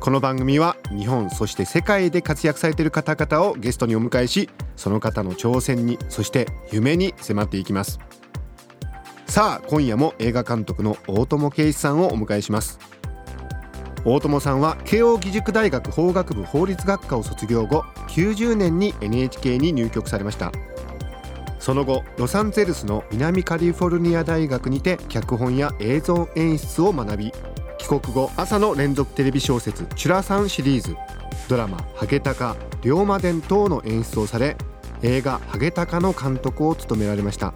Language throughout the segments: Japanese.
この番組は日本そして世界で活躍されている方々をゲストにお迎えしその方の挑戦にそして夢に迫っていきます。さあ今夜も映画監督の大友圭一さんをお迎えします。大友さんは慶應義塾大学法学部法律学科を卒業後90年に NHK に入局されました。その後ロサンゼルスの南カリフォルニア大学にて脚本や映像演出を学び国後朝の連続テレビ小説「チュラさん」シリーズ。ドラマ「ハゲタカ」「龍馬伝」等の演出をされ映画「ハゲタカ」の監督を務められました。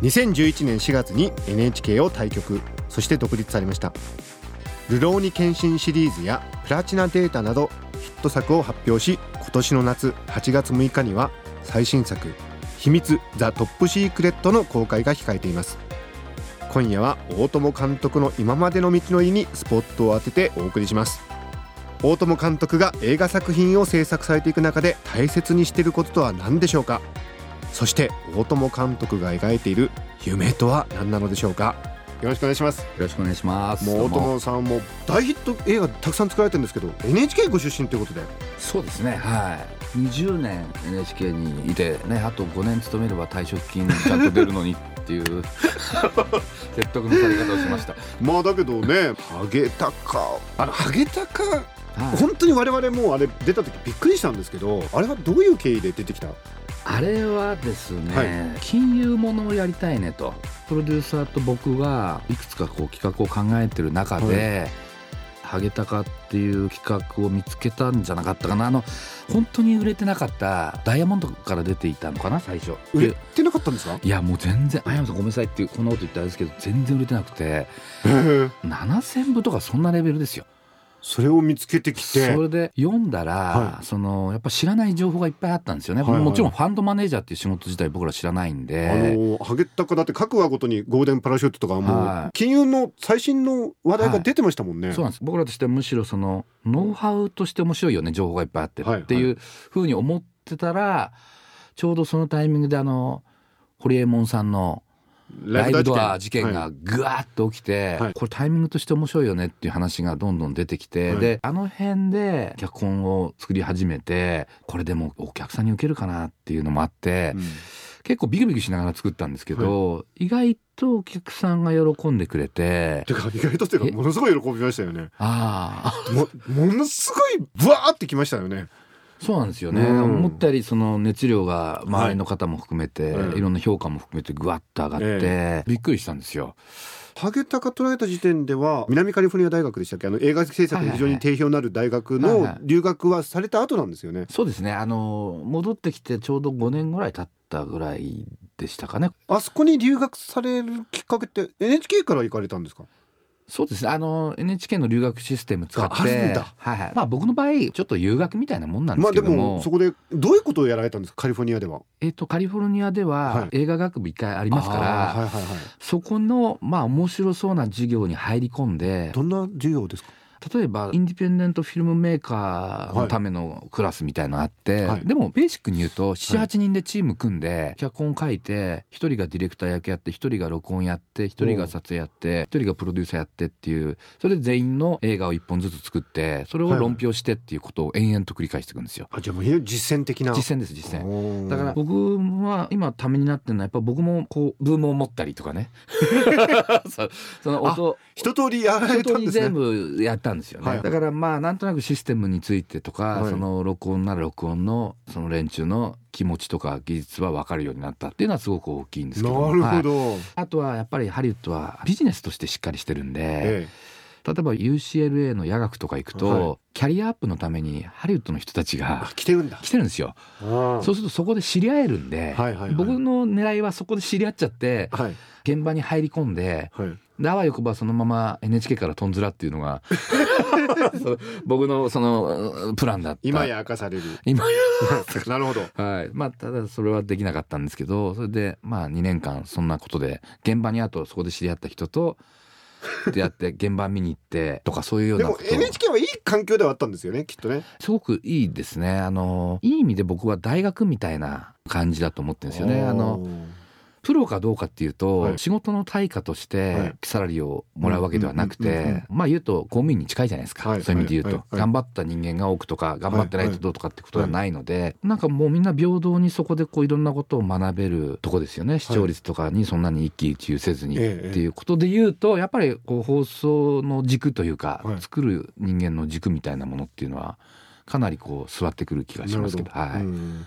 2011年4月に NHK を退局そして独立されました「ルローニケンシン」シリーズや「プラチナデータ」などヒット作を発表し今年の夏8月6日には最新作「秘密ザ・トップシークレット」の公開が控えています。今夜は大友監督の今までの道のりにスポットを当ててお送りします。大友監督が映画作品を制作されていく中で大切にしていることとは何でしょうか？そして大友監督が描いている夢とは何なのでしょうか？よろしくお願いします。よろしくお願いします。もう大友さんも。大ヒット映画たくさん作られてるんですけど NHK ご出身ということで。そうですね。はい。20年 NHK にいてねあと5年勤めれば退職金ちゃんと出るのにっていう 説得のされ方をしました。まあだけどねハゲタカ。あのハゲタカはい。本当に我々もあれ出た時びっくりしたんですけどあれはどういう経緯で出てきた？あれはですね、はい。金融ものをやりたいねと。プロデューサーと僕がいくつかこう企画を考えてる中で、ハゲタカっていう企画を見つけたんじゃなかったかな。あの本当に売れてなかったダイヤモンドから出ていたのかな。最初。売れてなかったんですか？いやもう全然「あやまさんごめんなさい」っていうこんなこと言ったらあれですけど全然売れてなくて。へえ7,000部とかそんなレベルですよ。それを見つけてきて。それで読んだら、はい。そのやっぱ知らない情報がいっぱいあったんですよね、はいはいもちろんファンドマネージャーっていう仕事自体僕ら知らないんで。あのハゲタカだって各話ごとにゴールデンパラシュートとかもはい。う金融の最新の話題が出てましたもんね、そうなんです。僕らとしてはむしろそのノウハウとして面白いよね情報がいっぱいあってはいっていうふうに思ってたらちょうどそのタイミングであの堀エモ門さんのライブドア事件はがぐわーっと起きて、はい。これタイミングとして面白いよねっていう話がどんどん出てきて、はい。であの辺で脚本を作り始めてこれでもお客さんに受けるかなっていうのもあって、いうん。結構ビクビクしながら作ったんですけど、意外とお客さんが喜んでくれててか意外とっていうかものすごい喜びましたよね。ああもものすごいブワーってきましたよねそうなんですよね、うん。思ったよりその熱量が周りの方も含めて、はいい、ろんな評価も含めてぐわっと上がって、えびっくりしたんですよ。ハゲタカ捉えた時点では南カリフォルニア大学でしたっけ？あの映画制作に非常に定評のある大学はいのはい。留学はされた後なんですよね。そうですね。あの戻ってきてちょうど5年ぐらい経ったぐらいでしたかね。あそこに留学されるきっかけって NHK から行かれたんですか？そうですね。あの NHK の留学システム使ってああるんだ。はいはい、まあ僕の場合ちょっと留学みたいなもんなんでまあですけども,、もそこでどういうことをやられたんですか？カリフォルニアでは。えっとカリフォルニアでははい。映画学部一回ありますから、はいはいはい。そこのまあ面白そうな授業に入り込んでどんな授業ですか？例えばインディペンデントフィルムメーカーのためのクラスみたいのがあって、はい。でもベーシックに言うとは78人でチーム組んで脚本書いて1人がディレクター役やって1人が録音やって1人が撮影やって1人がプロデューサーやってっていうそれで全員の映画を1本ずつ作ってそれを論評してっていうことを延々と繰り返していくんですよ。あじゃあもう実践的な。実践です実践。践だから僕は今ためになってるのはやっぱ僕もこうブームを持ったりとかね。その音一通りやられたんですね。全部やったんですよね、はい。だからまあなんとなくシステムについてとか、はい。その録音なら録音のその連中の気持ちとか技術は分かるようになったっていうのはすごく大きいんですけどなるほはい。ど、あとはやっぱりハリウッドはビジネスとしてしっかりしてるんで、え例えば UCLA の夜学とか行くと、はい。キャリアアップのためにハリウッドの人たちえがあ来てるんだ。来てるんですよ。あ。そうするとそこで知り合えるんで、はいはいはい。僕の狙いはそこで知り合っちゃってはい。現場に入り込んではいであわよくばそのまま NHK からとんずらっていうのが 僕のそのプランだった。今や明かされる。今や。なるほど。はい。まあただそれはできなかったんですけどそれでまあ2年間そんなことで現場にあとそこで知り合った人と出会って 現場見に行ってとかそういうようでもなことを NHK はいい環境ではあったんですよねきっとね。すごくいいですね。あのいい意味で僕は大学みたいな感じだと思ってるんですよね。あのプロかどうかっていうと、はい。仕事の対価としはい。てサラリーをもらうわけではなくてまあ言うと公務員に近いじゃないですか、はい。そういう意味で言うと、頑張った人間が多くとか頑張ってないとどうとかってことはないので、なんかもうみんな平等にそこでこういろんなことを学べるとこですよね。視聴率とかにそんなに一喜一憂せずにってええいうことで言うとやっぱりこう放送の軸というか、はい。作る人間の軸みたいなものっていうのはかなりこう座ってくる気がしますけど。はい。うん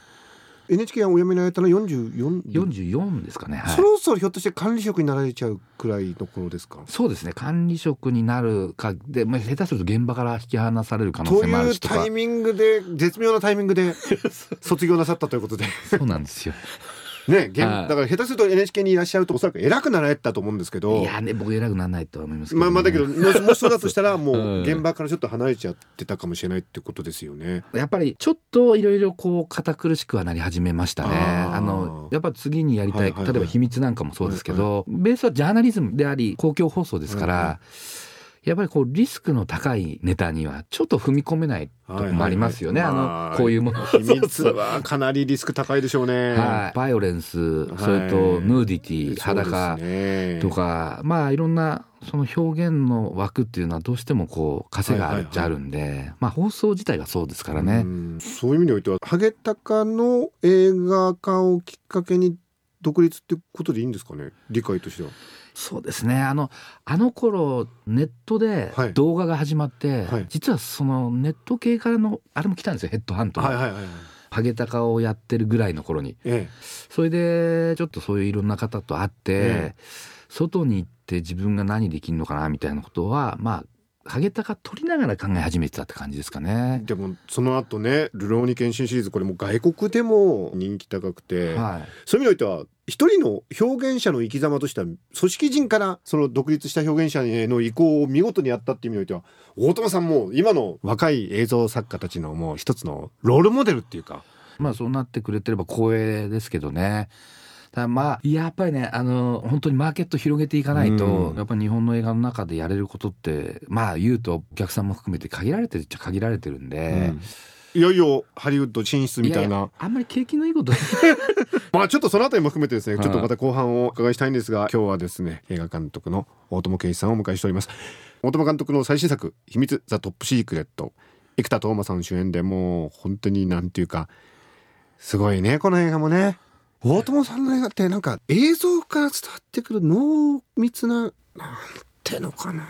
NHK がお辞めになられたのは44 44ですかね、はい。そろそろひょっとして管理職になられちゃうくらいの頃ですか？そうですね。管理職になるかで、まあ、下手すると現場から引き離される可能と性もあいうるしとか。タイミングで絶妙なタイミングで 卒業なさったということで。そうなんですよねだから下手すると NHK にいらっしゃるとおそらく偉くなられてたと思うんですけど。いやね僕偉くならないとは思いますけど、ね、まあまあだけどもしそうだとしたら もううん。現場からちょっと離れちゃってたかもしれないってことですよね。やっぱりちょっといろいろこう堅苦しくはなり始めましたね。あのやっぱ次にやりたい,、はいはいはい。例えば秘密なんかもそうですけど、ベースはジャーナリズムであり公共放送ですから、はいはやっぱりこうリスクの高いネタにはちょっと踏み込めないとこもありますよね。はいはいはいあのこういうもの秘密はかなりリスク高いでしょうね。はい、バイオレンス、それとヌーディティ、裸とか、まあいろんなその表現の枠っていうのはどうしてもこう枷があるっちゃあるんで、まあ放送自体がそうですからね。うんそういう意味においてはハゲタカの映画化をきっかけに独立ってことでいいんですかね？理解としては。そうですね。あのあの頃ネットではい。動画が始まって、はい。実はそのネット系からのあれも来たんですよヘッドハントが、はいはいはいはい。ハゲタカをやってるぐらいの頃に。えそれでちょっとそういういろんな方と会って、え外に行って自分が何できるのかなみたいなことはまあハゲタカ取りながら考え始めてたって感じですかえね。でもその後ね「ルローニケンシン」シリーズこれもう外国でも人気高くて、はい、そういう意味においては一人の表現者の生き様としては組織人からその独立した表現者への移行を見事にやったっていう意味においては大友さんも今の若い映像作家たちのもう一つのロールモデルっていうかまあそうなってくれてれば光栄ですけどね。ただまあやっぱりねあの本当にマーケット広げていかないと、うんやっぱり日本の映画の中でやれることってまあ言うとお客さんも含めて限られてるっちゃ限られてるんで、いよいよハリウッド進出みたいな。あんまり景気のいいこと。まあちょっとそのあたりも含めてですね、はい。ちょっとまた後半をお伺いしたいんですが今日はですね映画監督の大友圭一さんをお迎えしております。大友監督の最新作「秘密ザ・トップシークレット」生田斗真さん主演でもう本当になんていうかすごいねこの映画もね。大友さんの映画ってなんか映像から伝わってくる濃密ななんてのかな。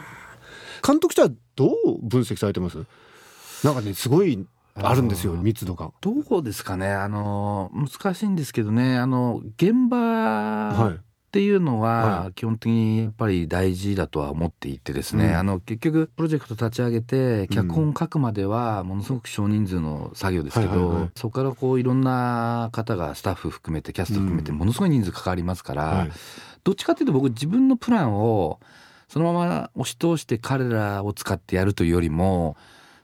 監督としてはどう分析されてます？なんかねすごいあるんですよ密度が。どうですかね？あの難しいんですけどね。あの現場はい。っていうのはは基本的にやっぱり大事だとは思っていてですね、うん。あの結局プロジェクト立ち上げて脚本書くまではものすごく少人数の作業ですけど、はいはいはい。そこからこういろんな方がスタッフ含めてキャスト含めてうん。ものすごい人数関わりますから、はい。どっちかっていうと僕自分のプランをそのまま押し通して彼らを使ってやるというよりも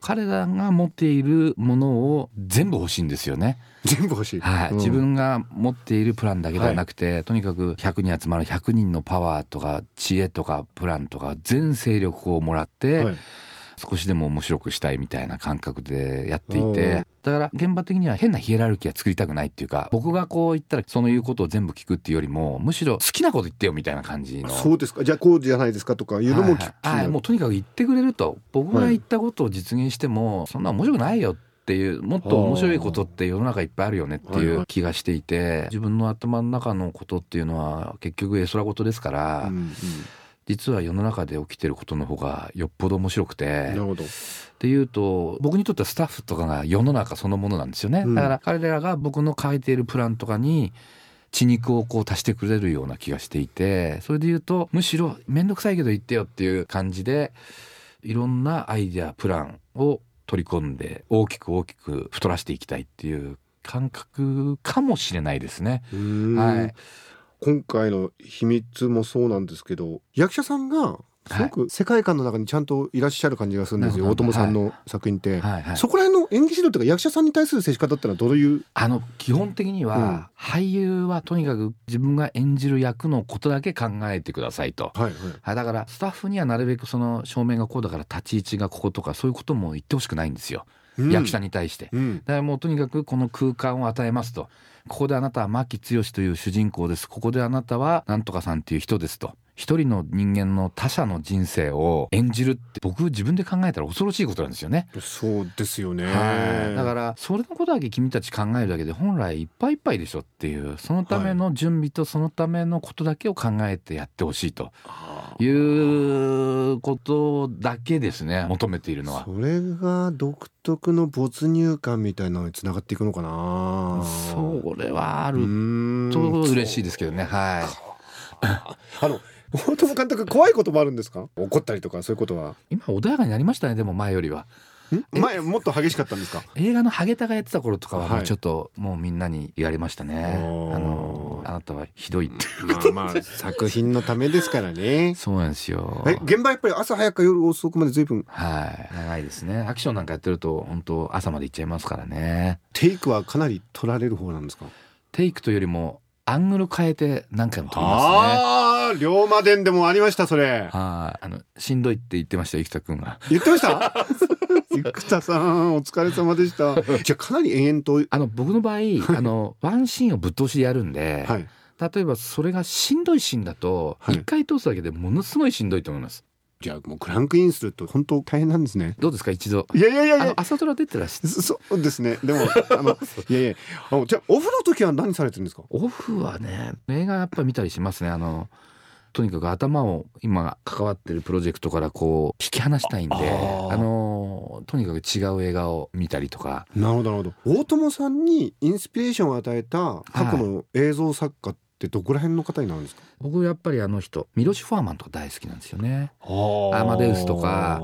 彼らが持っているものを全部欲しいんですよね。全部欲しい。はい、うん自分が持っているプランだけではなくて、とにかく100人集まる100人のパワーとか知恵とかプランとか全勢力をもらって、はい少しでも面白くしたいみたいな感覚でやっていて。だから現場的には変なヒエラルキーは作りたくないっていうか僕がこう言ったらその言うことを全部聞くっていうよりもむしろ好きなこと言ってよみたいな感じの。そうですか。じゃあこうじゃないですかとかいうのも聞きはいはいはいもうとにかく言ってくれると僕が言ったことを実現しても、そんな面白くないよっていうもっと面白いことって世の中いっぱいあるよねっていう気がしていて自分の頭の中のことっていうのは結局絵空事ですから、うんうん実は世の中で起きてることの方がよっぽど面白くて。なるほど。っていうと僕にとってはスタッフとかが世の中そのものなんですよね、うん。だから彼らが僕の書いているプランとかに血肉をこう足してくれるような気がしていてそれで言うとむしろ面倒くさいけど言ってよっていう感じでいろんなアイデアプランを取り込んで大きく大きく太らせていきたいっていう感覚かもしれないですね。うん。はい、今回の秘密もそうなんですけど役者さんがすごく世界観の中にちゃんといらっしゃる感じがするんですよ、なるほど。大友さんの作品って、はい。はい。そこら辺の演技指導というか役者さんに対する接し方ってのはどういう？あの基本的には、俳優はとにかく自分が演じる役のことだけ考えてくださいと。はいはい。はい、だからスタッフにはなるべくその照明がこうだから立ち位置がこことかそういうことも言ってほしくないんですよ、うん役者に対して。うん。だからもうとにかくこの空間を与えますと。ここであなたは牧剛という主人公です。ここであなたはなんとかさんっていう人ですと。一人の人間の他者の人生を演じるって僕自分で考えたら恐ろしいことなんですよね。そうですよね、はい。だからそれのことだけ君たち考えるだけで本来いっぱいいっぱいでしょっていうそのための準備とそのためのことだけを考えてやってほしいと。いうことだけですね。求めているのは。それが独特の没入感みたいなのにつながっていくのかな。それはああると嬉しいですけどね。はい。あの大友監督怖いこともあるんですか？怒ったりとかそういうことは。今穏やかになりましたねでも前よりは。ん前もっと激しかったんですか？映画のハゲタがやってた頃とかはちょっともうみんなに言われましたね、おー。あのあなたはひどいって。まあまあ作品のためですからね。そうなんですよ。え現場やっぱり朝早く夜遅くまで随分はい。長いですね。アクションなんかやってると本当朝まで行っちゃいますからね。テイクはかなり取られる方なんですか？テイクというよりもアングル変えて何回も撮りますね。ああ龍馬伝でもありましたそれ。はい。あのしんどいって言ってました生田君が。言ってました？生田さんお疲れ様でした。じゃあかなり延々と。あの僕の場合あのワンシーンをぶっ通しでやるんで、はい。例えばそれがしんどいシーンだとはい。一回通すだけでものすごいしんどいと思います、じゃあもうクランクインすると本当大変なんですね。どうですか一度。いやいやいや朝ドラ出てらっしゃそそうですね。でも あのいやいや。あのじゃあオフの時は何されてるんですか？オフはね映画やっぱ見たりしますね。あのとにかく頭を今関わってるプロジェクトからこう引き離したいんであー。あのとにかく違う映画を見たりとか。なるほどなるほど。大友さんにインスピレーションを与えた過去の映像作家ってどこら辺の方になるんですか、僕やっぱりあの人ミロシ・ファーマンとか大好きなんですよね。アアマデウスとか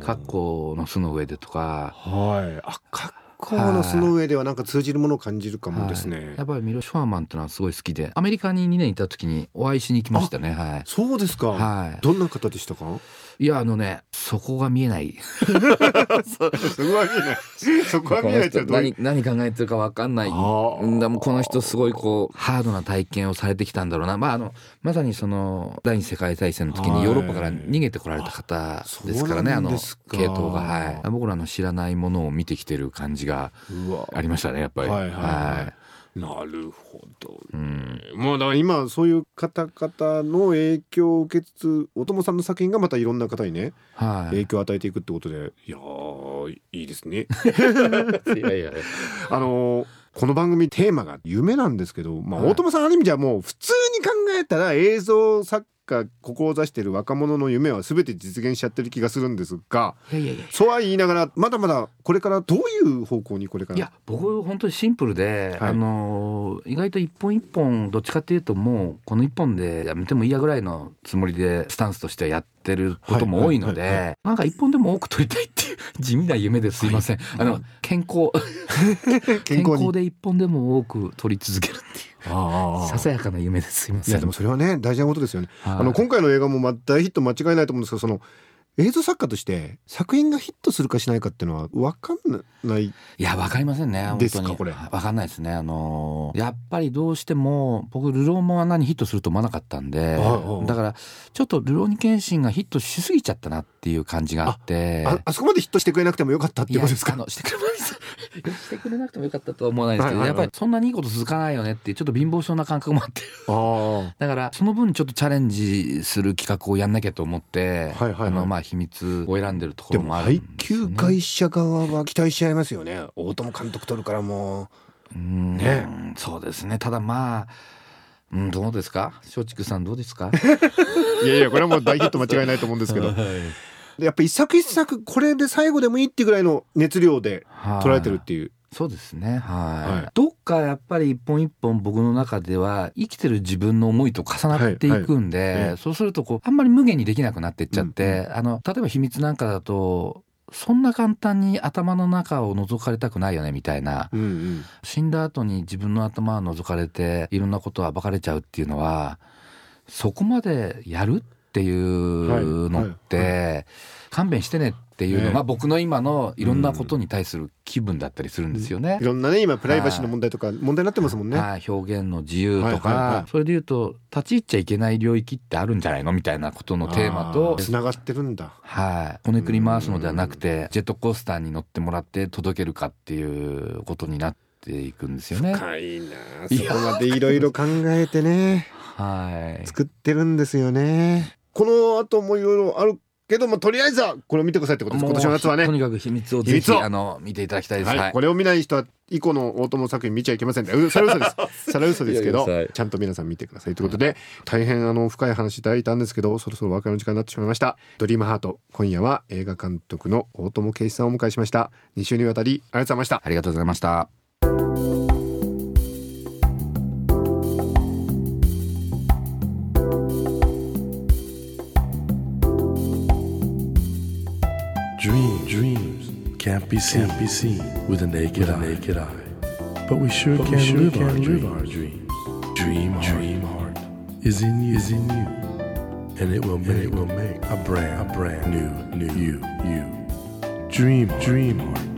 格好の巣の上でとか。はい。あ格好の巣の上ではなんか通じるものを感じるかもですね、はい。やっぱりミロシ・ファーマンってのはすごい好きで。アメリカに2年いた時にお会いしに行きましたね。はい。そうですか、はい。どんな方でしたか？いやあのねそこが見えない。そこは見えない。そこは見えないって何 何考えてるか分かんない。んだもうこの人すごいこうハードな体験をされてきたんだろうな。まああのまさにその第二次世界大戦の時はい。にヨーロッパから逃げてこられた方ですからねああの系統が。はい。僕らの知らないものを見てきてる感じがうわ。ありましたねやっぱり。はいはいはい。なるほどうん。もうだから今そういう方々の影響を受けつつお友さんの作品がまたいろんな方にねはい。影響を与えていくってことでいやーいいですね。いやいや。あのーこの番組テーマが夢なんですけど、まあ、はい。大友さんある意味じゃもう普通に考えたら映像作家志している若者の夢は全て実現しちゃってる気がするんですがそうは言いながらまだまだこれからどういう方向にこれから？いや僕本当にシンプルで、はい。あの意外と一本一本どっちかっていうともうこの一本でやめてもいいやぐらいのつもりでスタンスとしてはやってることも多いのはいはいはい。でなんか一本でも多く撮りたいっていう地味な夢ですいません、あの 健康健 健康で一本でも多く撮り続けるささやかな夢です。いません。いやでもそれはね大事なことですよね。はい。あの今回の映画もまあ大ヒット間違いないと思うんですけどその映像作家として作品がヒットするかしないかっていうのは分かんない。いや、わかりませんね。本当に。ですかこれ。わかんないですね。あのーやっぱりどうしても、僕、ルローもあんなにヒットすると思わなかったんで、だから、ちょっとルローニケンシンがヒットしすぎちゃったなっていう感じがあって。ああそこまでヒットしてくれなくてもよかったっていやことですか？してくれ してくれなくてもよかったとは思わないですけど、やっぱりそんなにいいこと続かないよねってちょっと貧乏症な感覚もあって。あだからその分ちょっとチャレンジする企画をやんなきゃと思って、はいはいはい。あのまあ秘密を選んでるところもあるんですよ給ね。会社側は期待しちゃいますよね。大友監督取るからもう。ーん。ね。そうですね。ただまあうんどうですか？松竹さんどうですか？う いやいやこれはもう大ヒット間違いないと思うんですけど。で やっぱ一作一作これで最後でもいいっていうぐらいの熱量ではい。捉えてるっていうそうですね。はい、はい。どっかやっぱり一本一本僕の中では生きてる自分の思いと重なっていくんで、はい。はい。ええそうするとこうあんまり無限にできなくなってっちゃって、あの例えば秘密なんかだとそんな簡単に頭の中を覗かれたくないよねみたいな。うんうん。死んだ後に自分の頭を覗かれていろんなことは暴かれちゃうっていうのはそこまでやるっていうのって、はい。勘弁してねっていうのね。が僕の今のいろんなことに対する気分だったりするんですよね。いろんなね今プライバシーの問題とか問題になってますもんね。はい、表現の自由とか、はいはいはい。それで言うと立ち入っちゃいけない領域ってあるんじゃないのみたいなことのテーマとつながってるんだ。はい、こねくり回すのではなくてジェットコースターに乗ってもらって届けるかっていうことになっていくんですよね。深いなあ。そこまでいろいろ考えてね。はい、作ってるんですよね。この後もいろいろあるけどもとりあえずはこれを見てくださいってことです今年の夏はねと。にかく秘密をぜひあの見ていただきたいです。はい、はいこれを見ない人は以降の大友作品見ちゃいけませんそれは嘘です。それは嘘ですけどちゃんと皆さん見てくださいということで大変あの深い話いただいたんですけどそろそろお別れの時間になってしまいました。ドリームハート今夜は映画監督の大友圭一さんをお迎えしました。2週にわたりありがとうございました。ありがとうございました。Seen, can't be seen with a naked, eye. naked eye. But we sure But we can, sure live, can our live our. Dream, heart, dream heart is in you, is in you, and it will make, it will make a brand, a brand new, new you, you. Dream, heart, dream heart.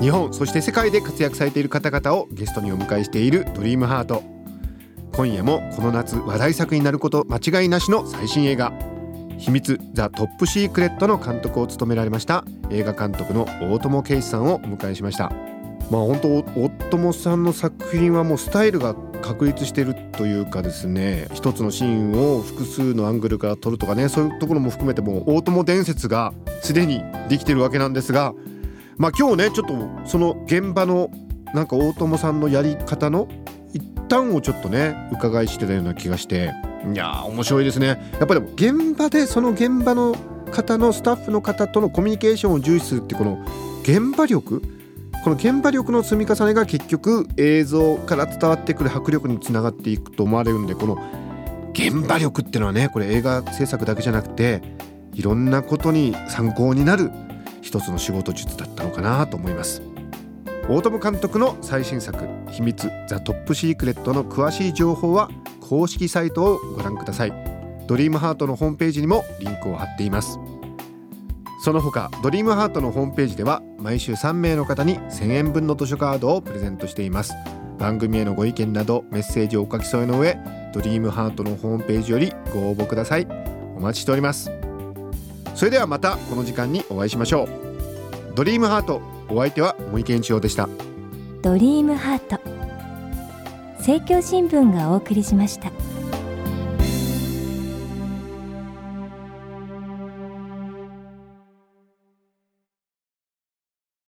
日本そして世界で活躍されている方々をゲストにお迎えしているドリームハート今夜もこの夏話題作になること間違いなしの最新映画秘密ザ・トップシークレットの監督を務められました映画監督の大友圭一さんをお迎えしました。まあ本当大友さんの作品はもうスタイルが確立してるというかですね一つのシーンを複数のアングルから撮るとかねそういうところも含めても大友伝説がすでにできてるわけなんですがまあ今日ねちょっとその現場のなんか大友さんのやり方の一端をちょっとね伺いしてたような気がしていやー面白いですね。やっぱり現場でその現場の方のスタッフの方とのコミュニケーションを重視するってこの現場力？この現場力の積み重ねが結局映像から伝わってくる迫力につながっていくと思われるんでこの現場力っていうのはねこれ映画制作だけじゃなくていろんなことに参考になる一つの仕事術だったのかなと思います。大友監督の最新作「秘密ザ・トップシークレット」の詳しい情報は公式サイトをご覧ください。ドリームハートのホームページにもリンクを貼っています。その他ドリームハートのホームページでは毎週3名の方に1000円分の図書カードをプレゼントしています。番組へのご意見などメッセージをお書き添えの上ドリームハートのホームページよりご応募ください。お待ちしております。それではまたこの時間にお会いしましょう。ドリームハートお相手は森健一郎でした。ドリームハート。政教新聞がお送りしました。